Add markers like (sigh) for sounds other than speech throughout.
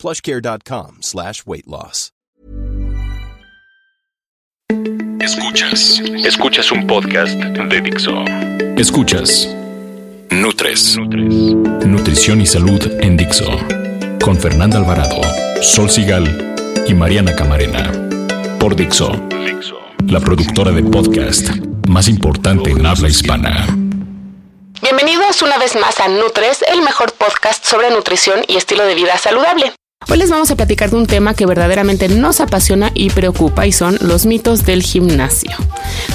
plushcare.com slash weight loss. Escuchas. Escuchas un podcast de Dixo. Escuchas. Nutres. Nutrición y salud en Dixo. Con Fernanda Alvarado, Sol Sigal y Mariana Camarena. Por Dixo. La productora de podcast más importante en habla hispana. Bienvenidos una vez más a Nutres, el mejor podcast sobre nutrición y estilo de vida saludable. Hoy les vamos a platicar de un tema que verdaderamente nos apasiona y preocupa y son los mitos del gimnasio.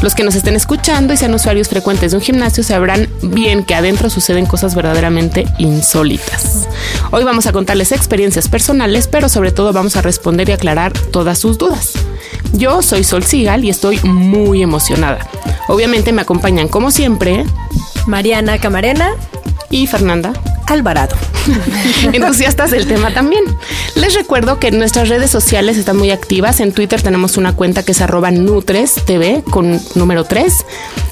Los que nos estén escuchando y sean usuarios frecuentes de un gimnasio sabrán bien que adentro suceden cosas verdaderamente insólitas. Hoy vamos a contarles experiencias personales, pero sobre todo vamos a responder y aclarar todas sus dudas. Yo soy Sol Sigal y estoy muy emocionada. Obviamente me acompañan como siempre Mariana Camarena y Fernanda Alvarado. (laughs) Entusiastas del tema también. Les recuerdo que nuestras redes sociales están muy activas. En Twitter tenemos una cuenta que es arroba Nutres TV con número 3.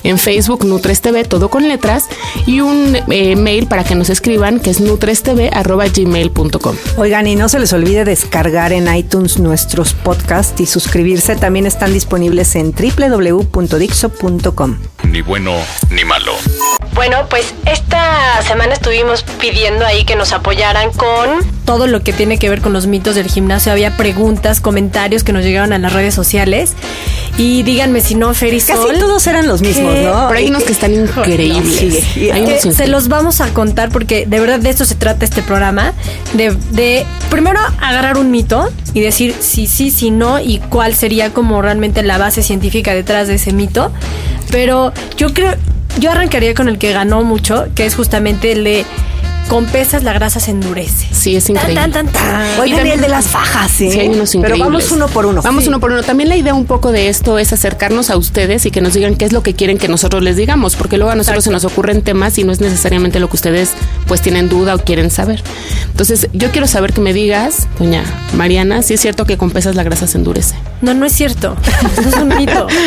En Facebook Nutres TV, todo con letras. Y un eh, mail para que nos escriban que es nutrestv arroba gmail.com. Oigan, y no se les olvide descargar en iTunes nuestros podcasts y suscribirse. También están disponibles en www.dixo.com. Ni bueno ni malo. Bueno, pues esta semana estuvimos pidiendo ahí que nos apoyaran con todo lo que tiene que ver con los mitos del gimnasio. Había preguntas, comentarios que nos llegaron a las redes sociales. Y díganme si no, Fer y Casi todos eran los mismos, ¿Qué? ¿no? Pero hay unos que están increíbles. Sí. Hay que unos se los vamos a contar porque de verdad de esto se trata este programa. De, de primero agarrar un mito y decir si sí, si no y cuál sería como realmente la base científica detrás de ese mito. Pero yo creo, yo arrancaría con el que ganó mucho, que es justamente el de con pesas la grasa se endurece. Sí, es increíble. Tan, tan, tan, tan. Oigan, también- y el de las fajas, ¿sí? Sí, hay unos Pero vamos uno por uno. Vamos Sí. uno por uno. También la idea un poco de esto es acercarnos a ustedes y que nos digan qué es lo que quieren que nosotros les digamos, porque luego a nosotros se nos ocurren temas y no es necesariamente lo que ustedes pues tienen duda o quieren saber. Entonces, yo quiero saber que me digas, doña Mariana, si es cierto que con pesas la grasa se endurece. No, no es cierto. Eso es un mito. (laughs)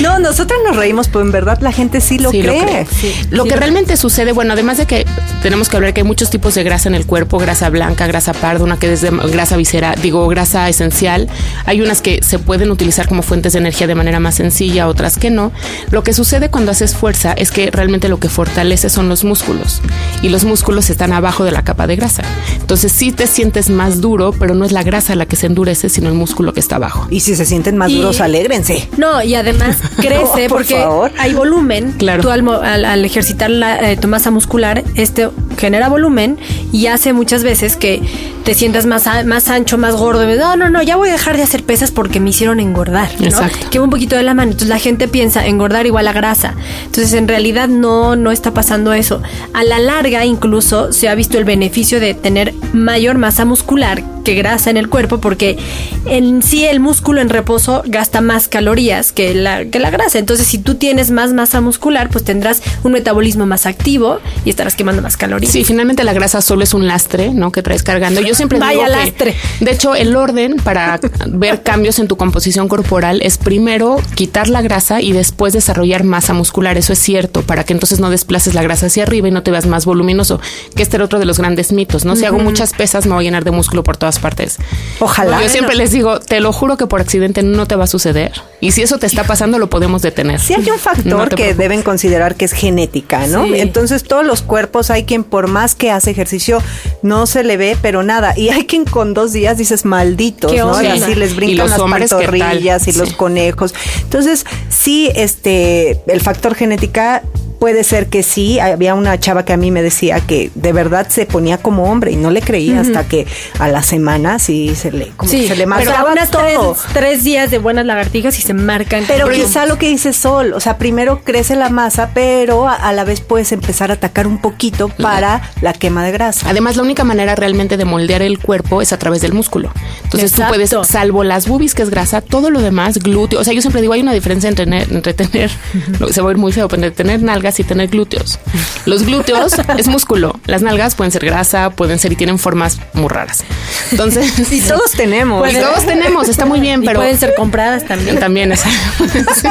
No, nosotros nos reímos, pero en verdad la gente sí lo Sí, cree. Lo que realmente sucede, bueno, además de que tenemos que hablar que hay muchos tipos de grasa en el cuerpo, grasa blanca, grasa parda, una que es de grasa visceral, digo, grasa esencial. Hay unas que se pueden utilizar como fuentes de energía de manera más sencilla, otras que no. Lo que sucede cuando haces fuerza es que realmente lo que fortalece son los músculos y los músculos están abajo de la capa de grasa. Entonces sí te sientes más duro, pero no es la grasa la que se endurece, sino el músculo que está abajo. Y si se sienten más Y- duros, alégrense. No, y además (laughs) crece No, por porque favor. hay volumen. Claro. Tú al- al ejercitar la, eh, tu masa muscular, este genera volumen y hace muchas veces que te sientas más, más ancho, más gordo. No, no, no, ya voy a dejar de hacer pesas porque me hicieron engordar. ¿no? Exacto. Que un poquito de la mano. Entonces la gente piensa engordar igual a grasa. Entonces en realidad no, no está pasando eso. A la larga incluso se ha visto el beneficio de tener mayor masa muscular que grasa en el cuerpo porque en sí el músculo en reposo gasta más calorías que la, que la grasa. Entonces si tú tienes más masa muscular pues tendrás un metabolismo más activo y estarás quemando más calorías. Sí, finalmente la grasa solo es un lastre, ¿no? Que traes cargando. Yo siempre Vaya digo que, lastre. de hecho, el orden para ver (laughs) cambios en tu composición corporal es primero quitar la grasa y después desarrollar masa muscular. Eso es cierto, para que entonces no desplaces la grasa hacia arriba y no te veas más voluminoso. Que este era otro de los grandes mitos, ¿no? Si hago muchas pesas, me voy a llenar de músculo por todas partes. Ojalá. Yo siempre les digo, te lo juro que por accidente no te va a suceder. Y si eso te está pasando, lo podemos detener. Sí hay un (laughs) factor No que preocupes. deben considerar que es genética, ¿no? Sí. Entonces todos los cuerpos hay quien por más que hace ejercicio no se le ve, pero nada. Y hay quien con dos días dices malditos, ¿Qué ¿no? Y así les brincan las pantorrillas y los conejos. Entonces sí, este, el factor genética puede ser que sí. Había una chava que a mí me decía que de verdad se ponía como hombre y no le creía hasta que a la semana sí se le, como que se le pero marcaba unas tres, todo. tres días de buenas lagartijas y se marcan. Pero quizá lo que dice Sol, o sea, primero crece la masa, pero a, a la vez puedes empezar a atacar un poquito para la quema de grasa. Además, la única manera realmente de moldear el cuerpo es a través del músculo. Entonces tú puedes, salvo las boobies, que es grasa, todo lo demás, glúteo. O sea, yo siempre digo, hay una diferencia entre tener, entre tener (laughs) se va a ir muy feo, pero entre tener nalgas y tener glúteos. Los glúteos es músculo. Las nalgas pueden ser grasa, pueden ser y tienen formas muy raras. Entonces. (laughs) y todos tenemos. Pues todos tenemos, está muy bien, pero. pueden ser compradas también. También es.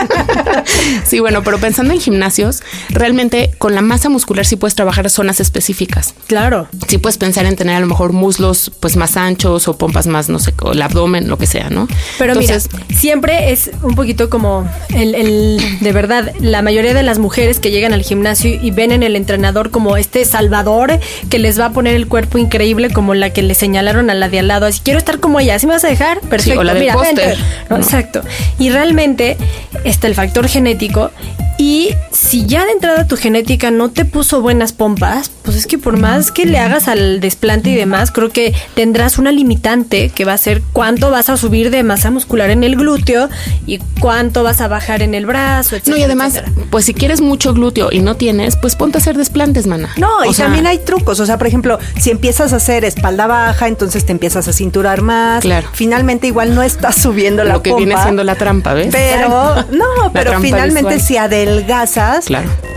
(laughs) sí, bueno, pero pensando en gimnasios, realmente con la masa muscular sí puedes trabajar zonas específicas. Claro. Sí puedes pensar en tener a lo mejor muslos pues más anchos o pompas más, no sé, o el abdomen, lo que sea, ¿no? Pero mira, siempre es un poquito como el, el, de verdad, la mayoría de las mujeres que llegan al gimnasio y ven en el entrenador como este salvador que les va a poner el cuerpo increíble como la que le señalaron a la de al lado. Así quiero estar como ella, ¿así me vas a dejar? Perfecto, mira, Exacto. Y realmente está el factor genético y si ya de entrada tu genética no te puso buenas pompas, pues es que por más que le hagas al desplante y demás, creo que tendrás una limitante que va a ser cuánto vas a subir de masa muscular en el glúteo y cuánto vas a bajar en el brazo, etc. No, y además, pues si quieres mucho glúteo y no tienes, pues ponte a hacer desplantes, mana. No, y también hay trucos. O sea, por ejemplo, si empiezas a hacer espalda baja, entonces te empiezas a cinturar más. Claro. Finalmente, igual no estás subiendo la Lo que viene siendo la trampa, ¿ves? Pero, (laughs) no, pero finalmente si adelgazas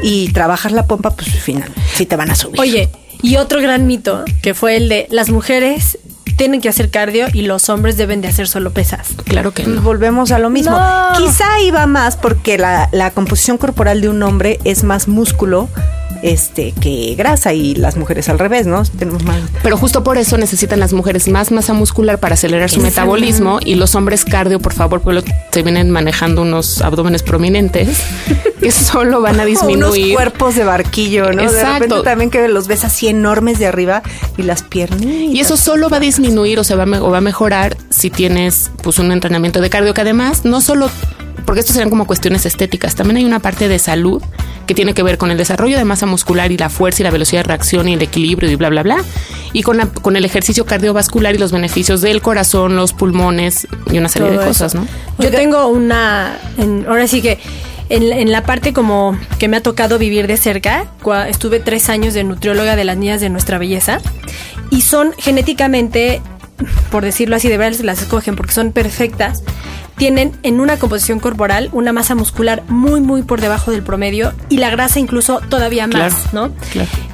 y trabajas la pompa, pues al final sí te van a subir. Oye, y otro gran mito que fue el de las mujeres tienen que hacer cardio y los hombres deben de hacer solo pesas. Claro que no. Volvemos a lo mismo. Quizá iba más porque la, la composición corporal de un hombre es más músculo este que grasa y las mujeres al revés, ¿no? Tenemos más. Pero justo por eso necesitan las mujeres más masa muscular para acelerar su metabolismo y los hombres cardio, por favor, porque se vienen manejando unos abdómenes prominentes que (laughs) solo van a disminuir. unos cuerpos de barquillo, ¿no? Exacto. De repente también que los ves así enormes de arriba y las piernas. Y eso solo va a disminuir o se va a, o va a mejorar si tienes pues un entrenamiento de cardio que además no solo porque esto serían como cuestiones estéticas, también hay una parte de salud que tiene que ver con el desarrollo de masa muscular y la fuerza y la velocidad de reacción y el equilibrio y bla, bla, bla, y con, con el ejercicio cardiovascular y los beneficios del corazón, los pulmones y una serie de cosas, ¿no? Yo tengo una, ahora sí que en, en, la parte como que me ha tocado vivir de cerca, estuve tres años de nutrióloga de las niñas de nuestra belleza y son genéticamente, por decirlo así, de verdad las escogen porque son perfectas tienen en una composición corporal una masa muscular muy, muy por debajo del promedio y la grasa incluso todavía más, ¿no?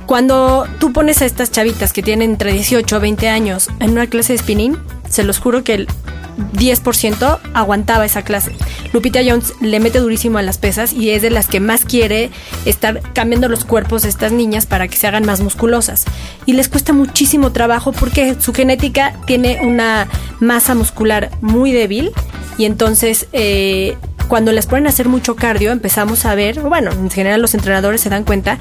Cuando tú pones a estas chavitas que tienen entre 18 o 20 años en una clase de spinning, se los juro que el 10% aguantaba esa clase. Lupita Jones le mete durísimo a las pesas y es de las que más quiere estar cambiando los cuerpos de estas niñas para que se hagan más musculosas. Y les cuesta muchísimo trabajo porque su genética tiene una masa muscular muy débil y entonces eh, cuando les ponen a hacer mucho cardio empezamos a ver, bueno, en general los entrenadores se dan cuenta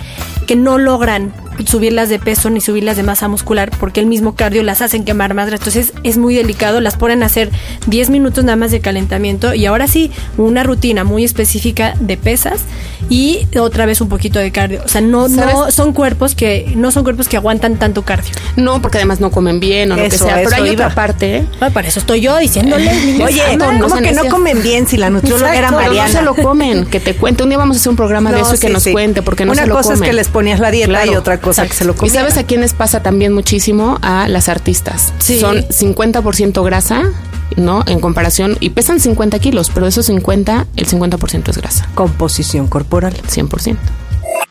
que no logran subirlas de peso ni subirlas de masa muscular porque el mismo cardio las hacen quemar más. Entonces es muy delicado, las ponen a hacer 10 minutos nada más de calentamiento y ahora sí, una rutina muy específica de pesas y otra vez un poquito de cardio. O sea, no, no son cuerpos que no son cuerpos que aguantan tanto cardio. No, porque además no comen bien o lo que sea. Pero hay otra parte. para eso estoy yo diciéndole. (laughs) Oye, ¿cómo que no comen bien si la nutrióloga era Mariana? No se lo comen, que te cuente. Un día vamos a hacer un programa de eso y que nos cuente porque no se lo comen. Una cosa es que les ponías la dieta y otra cosa que se lo comen. ¿Y sabes a quiénes pasa también muchísimo? A las artistas. Son 50% grasa ¿no? En comparación, y pesan 50 kilos, pero de esos 50, el 50% es grasa. Composición corporal. 100%.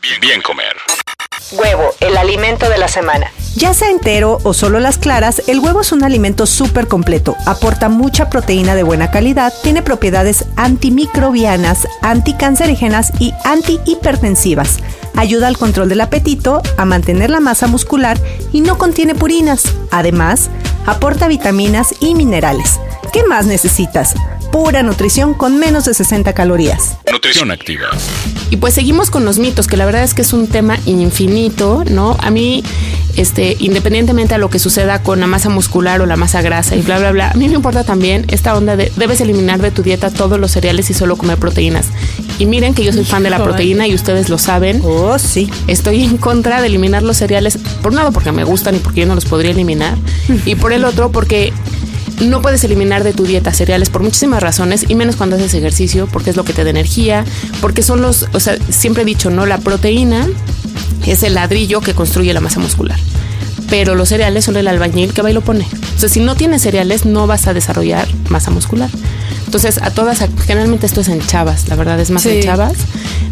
Bien, bien comer. Huevo, el alimento de la semana. Ya sea entero o solo las claras, el huevo es un alimento súper completo. Aporta mucha proteína de buena calidad, tiene propiedades antimicrobianas, anticancerígenas y antihipertensivas. Ayuda al control del apetito, a mantener la masa muscular y no contiene purinas. Además, aporta vitaminas y minerales. ¿Qué más necesitas? Pura nutrición con menos de 60 calorías. Nutrición activa. Y pues seguimos con los mitos, que la verdad es que es un tema infinito, ¿no? A mí, este, independientemente a lo que suceda con la masa muscular o la masa grasa y bla, bla, bla, a mí me importa también esta onda de debes eliminar de tu dieta todos los cereales y solo comer proteínas. Y miren que yo soy fan de la proteína y ustedes lo saben. Oh, sí. Estoy en contra de eliminar los cereales, por un lado porque me gustan y porque yo no los podría eliminar, y por el otro porque no puedes eliminar de tu dieta cereales por muchísimas razones y menos cuando haces ejercicio porque es lo que te da energía, porque son los, o sea, siempre he dicho, no, la proteína es el ladrillo que construye la masa muscular. pero los cereales son el albañil que va y lo pone. Entonces, si no tienes cereales, no vas a desarrollar masa muscular. Entonces, a todas, generalmente esto es en chavas, la verdad es más en chavas.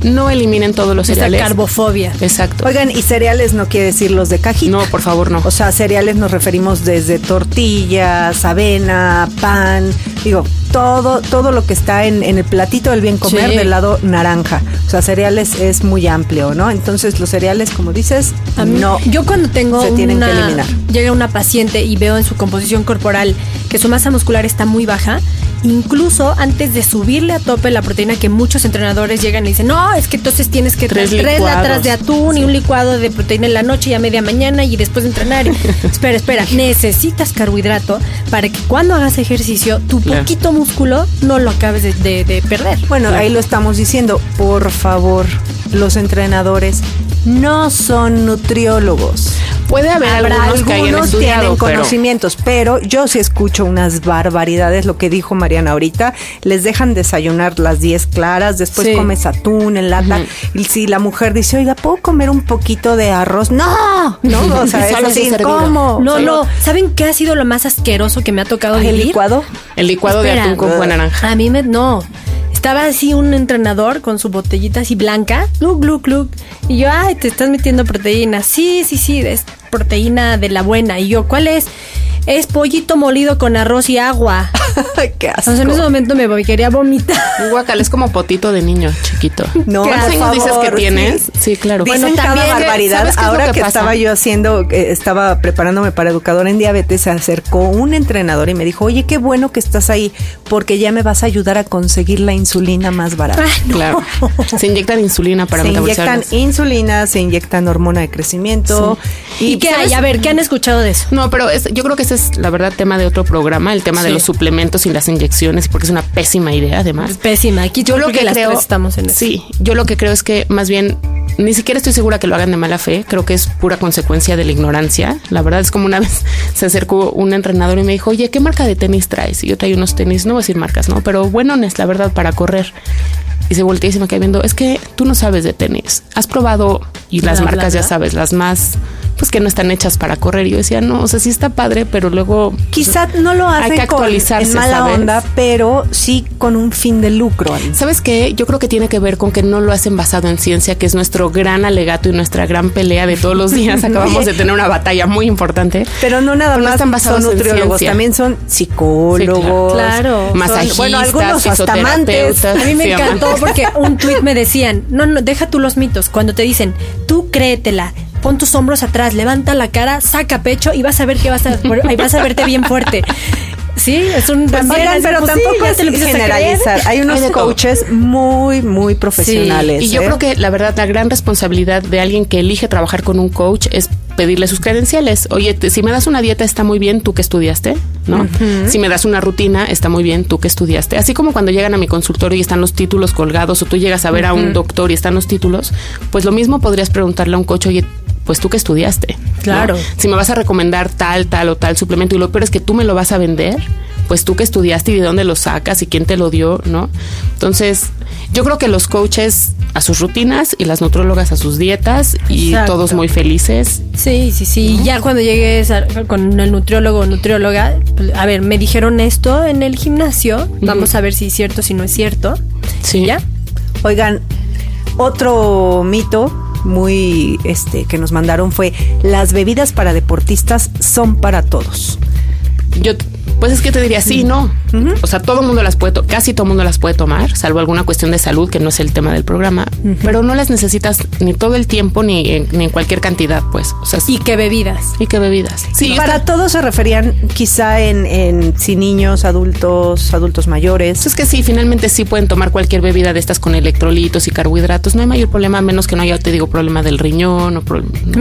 No eliminen todos los cereales. Esa carbofobia. Exacto. Oigan, y cereales no quiere decir los de cajita. No, por favor, no. O sea, cereales nos referimos desde tortillas, avena, pan, digo, todo, todo lo que está en, el platito del bien comer del lado naranja. O sea, cereales es muy amplio, ¿no? Entonces los cereales, como dices, no. Yo cuando tengo se tienen que eliminar. Llega una paciente y veo en su composición corporal que su masa muscular está muy baja, incluso antes de subirle a tope la proteína que muchos entrenadores llegan y dicen, no, es que entonces tienes que tres, tres latas de atún y un licuado de proteína en la noche y a media mañana y después de entrenar. (laughs) espera, espera, necesitas carbohidrato para que cuando hagas ejercicio tu poquito músculo no lo acabes de, perder. Bueno, ahí lo estamos diciendo, por favor, los entrenadores no son nutriólogos. Puede haber algunos, que hayan tienen conocimientos, pero yo sí escucho unas barbaridades, lo que dijo Mariana ahorita, les dejan desayunar las 10 claras, después comes atún en lata, y si la mujer dice, oiga, ¿puedo comer un poquito de arroz? No, no, (laughs) o sea, es así, ¿cómo? No, no, ¿saben qué ha sido lo más asqueroso que me ha tocado ¿El licuado? El licuado de atún con buena naranja. A mí me, no, estaba así un entrenador con su botellita así blanca, glug, glug, glug. Y yo, ay, te estás metiendo proteína. Sí, sí, sí, es proteína de la buena. Y yo, ¿cuál es? Es pollito molido con arroz y agua. (laughs) Qué asco. en ese momento me quería vomitar. Guacal, es como potito de niño chiquito. (laughs) No, ¿Qué años dices que tienes? Sí, claro. Dicen bueno, cada barbaridad. Ahora que, estaba yo haciendo, eh, estaba preparándome para educador en diabetes, se acercó un entrenador y me dijo, oye, qué bueno que estás ahí, porque ya me vas a ayudar a conseguir la insulina más barata. Claro. Se inyectan insulina para Se inyectan insulina, se inyectan hormona de crecimiento. ¿Y, qué hay? A ver, ¿qué han escuchado de eso? No, pero yo creo que es, la verdad, tema de otro programa, el tema de los suplementos y las inyecciones, porque es una pésima idea, además. Pésima. Aquí yo lo que creo, estamos en eso. Sí, yo lo que creo es que más bien ni siquiera estoy segura que lo hagan de mala fe, creo que es pura consecuencia de la ignorancia. La verdad es como una (laughs) vez se acercó un entrenador y me dijo, oye, ¿qué marca de tenis traes? Y yo traía unos tenis, no voy a decir marcas, ¿no? Pero buenones, la verdad, para correr. Y se volteó y se me quedó viendo, es que tú no sabes de tenis. Has probado, y las marcas ya sabes, las más pues que no están hechas para correr. Y yo decía, no, o sea, sí está padre, pero luego quizá no lo hacen hay que actualizarse, con, mala onda, pero sí con un fin de lucro. ¿Sabes qué? Yo creo que tiene que ver con que no lo hacen basado en ciencia, que es nuestro gran alegato y nuestra gran pelea de todos los días. (laughs) Acabamos de tener una batalla muy importante. Pero no nada más están basados son nutriólogos, también son psicólogos, claro, masajistas, bueno, algunos hasta amantes. A mí me encantó porque un tweet me decían, no, no, deja tú los mitos. Cuando te dicen, tú créetela, pon tus hombros atrás, levanta la cara, saca pecho y vas a ver que vas a, vas a verte bien fuerte. Sí, es un pero tampoco es generalizar. Hay unos coaches muy, muy profesionales. y yo ¿eh? creo que la verdad, la gran responsabilidad de alguien que elige trabajar con un coach es pedirle sus credenciales. Oye, si me das una dieta está muy bien, tú que estudiaste, ¿no? Si me das una rutina está muy bien, tú que estudiaste. Así como cuando llegan a mi consultorio y están los títulos colgados o tú llegas a ver a un doctor y están los títulos, pues lo mismo podrías preguntarle a un coach, oye, pues tú que estudiaste. Claro. Si me vas a recomendar tal, tal o tal suplemento y lo peor es que tú me lo vas a vender, pues tú que estudiaste y de dónde lo sacas y quién te lo dio, ¿no? Entonces, yo creo que los coaches a sus rutinas y las nutrólogas a sus dietas y todos muy felices. Sí, sí, sí. Ya cuando llegues con el nutriólogo o nutrióloga, pues, a ver, me dijeron esto en el gimnasio, vamos a ver si es cierto, si no es cierto. Sí. ¿Ya? Oigan, otro mito muy este que nos mandaron fue las bebidas para deportistas son para todos. Yo pues es que te diría sí, no. O sea, todo el mundo las puede, casi todo el mundo las puede tomar, salvo alguna cuestión de salud que no es el tema del programa, pero no las necesitas ni todo el tiempo ni en, ni en cualquier cantidad, pues. O sea, ¿Y qué bebidas? ¿Y qué bebidas? Sí, para todos se referían quizá en, en si niños, adultos, adultos mayores. Pues es que sí, finalmente sí pueden tomar cualquier bebida de estas con electrolitos y carbohidratos. No hay mayor problema, a menos que no haya, te digo, problema del riñón o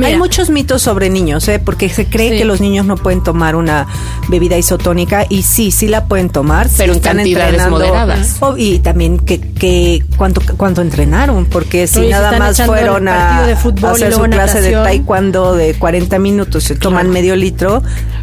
Hay muchos mitos sobre niños, ¿eh? porque se cree que los niños no pueden tomar una bebida isotónica y sí, sí la pueden tomar. si Pero en están cantidades entrenando. moderadas. Oh, y también que, que cuánto, cuánto entrenaron, porque si Oye, nada más fueron a, partido de fútbol a hacer su clase de taekwondo de 40 minutos, se toman medio litro.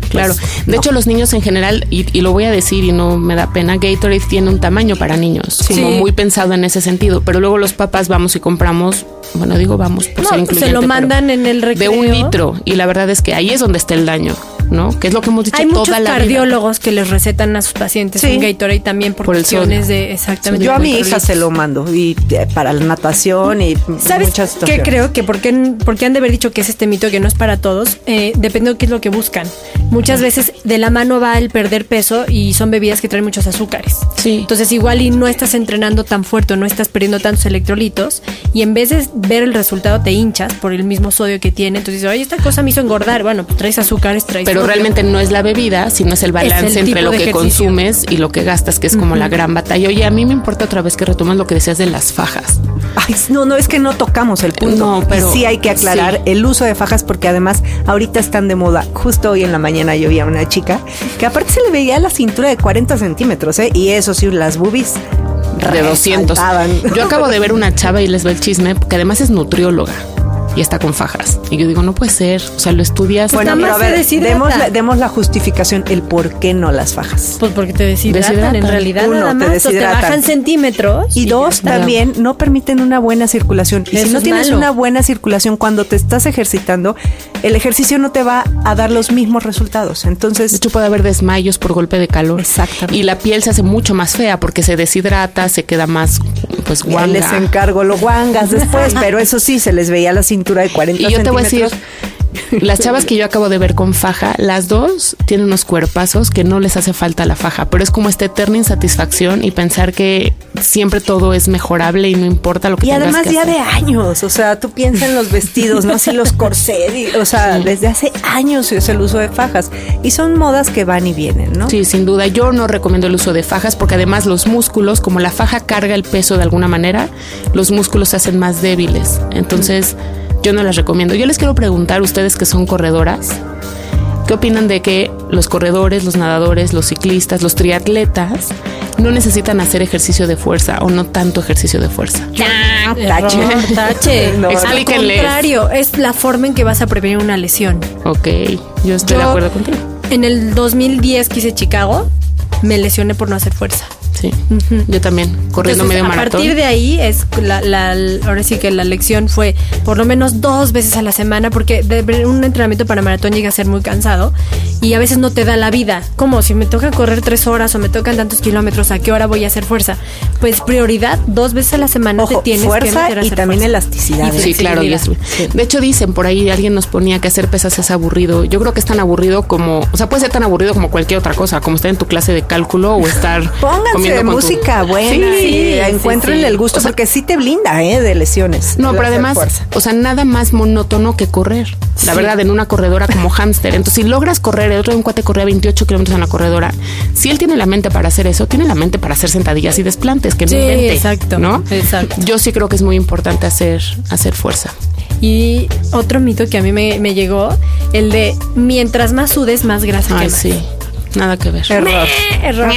Claro. pues, de no. hecho, los niños en general, y, y lo voy a decir y no me da pena, Gatorade tiene un tamaño para niños, como muy pensado en ese sentido. Pero luego los papás vamos y compramos, bueno, digo vamos, por No, ser se lo mandan en el de recreo. un litro. Y la verdad es que ahí es donde está el daño, ¿no? Que es lo que hemos dicho Hay toda muchos la vida. cardiólogos que les recetan a sus pacientes Sí. un Gatorade también por, Por el cuestiones sodio. de exactamente. Yo a mi hija se lo mando y eh, para la natación y ¿Sabes muchas qué creo? Que porque, porque han de haber dicho que es este mito que no es para todos, eh, depende de qué es lo que buscan. Muchas veces de la mano va el perder peso y son bebidas que traen muchos azúcares. Sí. Entonces igual y no estás entrenando tan fuerte o no estás perdiendo tantos electrolitos y en vez de ver el resultado te hinchas por el mismo sodio que tiene. Entonces dices, oye, esta cosa me hizo engordar. Bueno, pues traes azúcares, traes Pero sodio. realmente no es la bebida, sino es el balance Es el entre lo que ejercicio. consumes y lo que gastas, que es como la gran batalla. Oye, a mí me importa otra vez que retomas lo que decías de las fajas. Ay, no, no, es que no tocamos el punto. No, pero- Y sí hay que aclarar sí. el uso de fajas porque además ahorita están de moda. Justo hoy en la mañana yo vi a una chica que aparte se le veía la cintura de 40 centímetros, ¿eh? Y eso sí, las boobies de 200. resaltaban. Yo acabo de ver una chava y les va el chisme, que además es nutrióloga y está con fajas. Y yo digo, no puede ser. O sea, lo estudias. Bueno, pero a ver, demos la, demos la justificación, el por qué no las fajas. Pues porque te deshidratan, Deshidratan. en realidad Uno, nada te más. Te, deshidratan. bajan centímetros. Y dos, también no permiten una buena circulación. Y Eso si no es tienes malo. una buena circulación cuando te estás ejercitando, el ejercicio no te va a dar los mismos resultados. De Entonces, hecho, puede haber desmayos por golpe de calor. Exactamente. Y la piel se hace mucho más fea porque se deshidrata, se queda más, pues, ya les guanga. encargo lo guangas después, pero eso sí, se les veía la cintura de 40 Y yo te voy a decir, centímetros. (laughs) las chavas que yo acabo de ver con faja, las dos tienen unos cuerpazos que no les hace falta la faja, pero es como esta eterna insatisfacción y pensar que siempre todo es mejorable y no importa lo que Y además que ya hacer. de años, o sea, tú piensas en los vestidos, no así los corsés, o sea, desde hace años es el uso de fajas y son modas que van y vienen, ¿no? Sí, sin duda. Yo no recomiendo el uso de fajas porque además los músculos, como la faja carga el peso de alguna manera, los músculos se hacen más débiles. Entonces, yo no las recomiendo. Yo les quiero preguntar, ustedes que son corredoras, ¿qué opinan de que los corredores, los nadadores, los ciclistas, los triatletas no necesitan hacer ejercicio de fuerza o no tanto ejercicio de fuerza? Tache. Error, tache. (laughs) No. Al contrario, es la forma en que vas a prevenir una lesión. Ok, yo estoy de acuerdo contigo. En el 2010 que hice Chicago, me lesioné por no hacer fuerza. Sí, yo también, corriendo Entonces, medio a maratón. partir de ahí es la, la- ahora sí que la lección fue por lo menos dos veces a la semana porque de- un entrenamiento para maratón llega a ser muy cansado y a veces no te da la vida. Como si me toca correr tres horas o me tocan tantos kilómetros, ¿a qué hora voy a hacer fuerza? Pues prioridad dos veces a la semana Ojo, te tienes que fuerza meter a y hacer también fuerza. elasticidad. Y Sí, claro. y es- flexibilidad. de hecho, dicen por ahí, alguien nos ponía que hacer pesas es aburrido. Yo creo que es tan aburrido como, o sea, puede ser tan aburrido como cualquier otra cosa, como estar en tu clase de cálculo o estar Pónganse comiendo con tu- música buena Sí, sí, encuéntrenle sí. el gusto, O sea, porque sí te blinda, ¿eh? De lesiones. no, pero además, fuerza. o sea, nada más monótono que correr. La verdad, en una corredora como (laughs) hámster. Entonces, si logras correr, el otro día un cuate corría 28 kilómetros en la corredora. Si él tiene la mente para hacer eso, tiene la mente para hacer sentadillas y desplantes, que no invente, exacto, ¿no? exacto. Yo sí creo que es muy importante hacer, hacer fuerza. Y otro mito que a mí me, me llegó, el de mientras más sudes, más grasa Ay, quemas. sí. Nada que ver. Error. Error.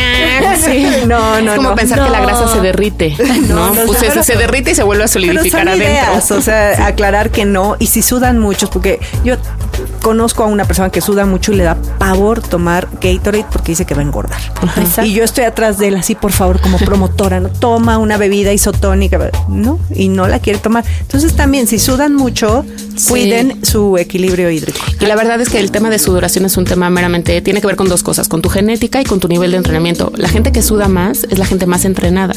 Sí. (laughs) No, no, es como no. pensar que la No. grasa se derrite, (laughs) ¿no? no, pues se, pero- se derrite y se vuelve a Pero solidificar son adentro. ideas, o sea, (laughs) aclarar que no. Y si sudan muchos, porque yo conozco a una persona que suda mucho y le da pavor tomar Gatorade porque dice que va a engordar. Y yo estoy atrás de él así, por favor, como promotora, no toma una bebida isotónica, no, y no la quiere tomar. Entonces también, si sudan mucho, cuiden su equilibrio hídrico. Y la verdad es que el tema de sudoración es un tema meramente, tiene que ver con dos cosas, con tu genética y con tu nivel de entrenamiento. La gente que suda más es la gente más entrenada,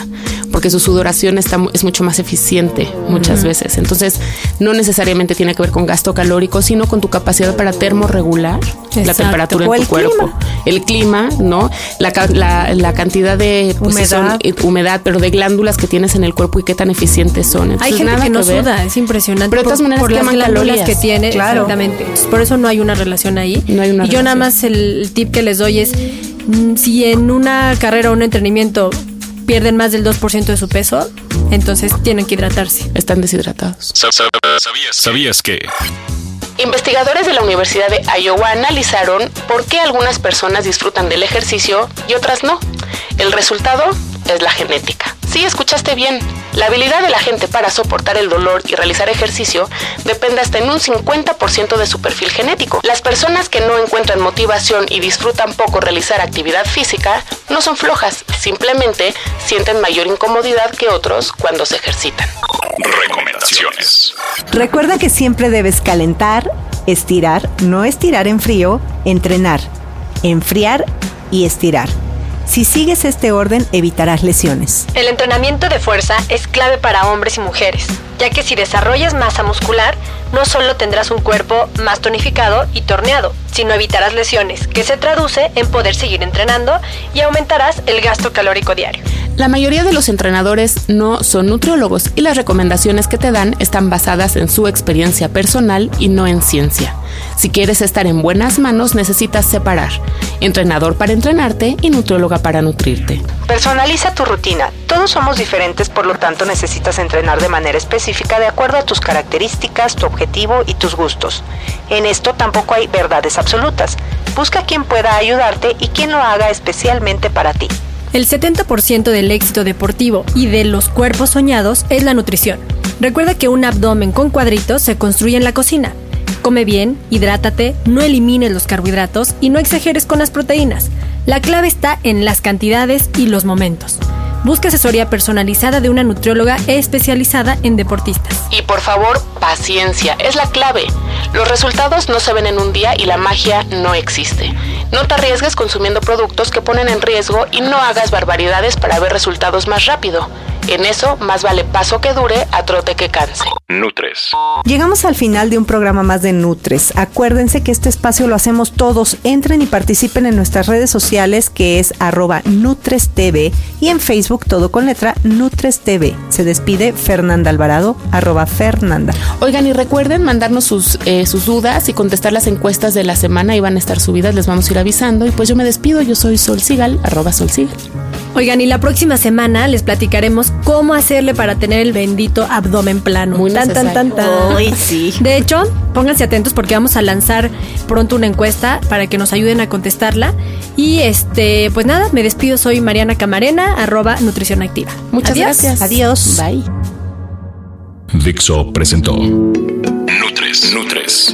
porque su sudoración está, es mucho más eficiente muchas veces. Entonces, no necesariamente tiene que ver con gasto calórico, sino con tu capacidad para termorregular la temperatura en el tu cuerpo. clima. El clima, ¿no? La, la, la cantidad de pues, si son, Humedad. eh, humedad, pero de glándulas que tienes en el cuerpo y qué tan eficientes son. Hay gente nada que no ver. suda, es impresionante. Pero de todas maneras por las queman glándulas calorías. que tiene, Claro. exactamente. Entonces, por eso no hay una relación ahí. No hay una y yo nada más el, el tip que les doy es mm, si en una carrera o un entrenamiento pierden más del 2% de su peso, entonces tienen que hidratarse. Están deshidratados. Sa- sa- ¿Sabías, ¿Sabías que? Investigadores de la Universidad de Iowa analizaron por qué algunas personas disfrutan del ejercicio y otras no. El resultado es la genética. Sí, escuchaste bien. La habilidad de la gente para soportar el dolor y realizar ejercicio depende hasta en un 50% de su perfil genético. Las personas que no encuentran motivación y disfrutan poco realizar actividad física no son flojas, simplemente sienten mayor incomodidad que otros cuando se ejercitan. Recomendaciones. Recuerda que siempre debes calentar, estirar, no estirar en frío, entrenar, enfriar y estirar. Si sigues este orden, evitarás lesiones. El entrenamiento de fuerza es clave para hombres y mujeres, ya que si desarrollas masa muscular, no solo tendrás un cuerpo más tonificado y torneado, sino evitarás lesiones, que se traduce en poder seguir entrenando y aumentarás el gasto calórico diario. La mayoría de los entrenadores no son nutriólogos y las recomendaciones que te dan están basadas en su experiencia personal y no en ciencia. Si quieres estar en buenas manos, necesitas separar entrenador para entrenarte y nutrióloga para nutrirte. Personaliza tu rutina. Todos somos diferentes, por lo tanto necesitas entrenar de manera específica de acuerdo a tus características, tu objetivo y tus gustos. En esto tampoco hay verdades absolutas. Busca quien pueda ayudarte y quien lo haga especialmente para ti. El 70% del éxito deportivo y de los cuerpos soñados es la nutrición. Recuerda que un abdomen con cuadritos se construye en la cocina. Come bien, hidrátate, no elimines los carbohidratos y no exageres con las proteínas. La clave está en las cantidades y los momentos. Busca asesoría personalizada de una nutrióloga especializada en deportistas. Y por favor, paciencia, es la clave. Los resultados no se ven en un día y la magia no existe. No te arriesgues consumiendo productos que ponen en riesgo y no hagas barbaridades para ver resultados más rápido. En eso, más vale paso que dure a trote que canse. Nutres. Llegamos al final de un programa más de Nutres. Acuérdense que este espacio lo hacemos todos. Entren y participen en nuestras redes sociales que es arroba NutresTV y en Facebook todo con letra NutresTV. Se despide Fernanda Alvarado, arroba Fernanda. Oigan, y recuerden mandarnos sus, eh, sus dudas y contestar las encuestas de la semana y van a estar subidas, les vamos a ir avisando. Y pues yo me despido, yo soy Sol Sigal, arroba Sol Sigal. Oigan, y la próxima semana les platicaremos cómo hacerle para tener el bendito abdomen plano. Muy tan, tan, tan, tan. Uy, sí. De hecho, pónganse atentos porque vamos a lanzar pronto una encuesta para que nos ayuden a contestarla. Y este, pues nada, me despido. Soy Mariana Camarena, arroba Nutrición Activa. Muchas Adiós. gracias. Adiós. Bye. Dixo presentó Nutres. Nutres.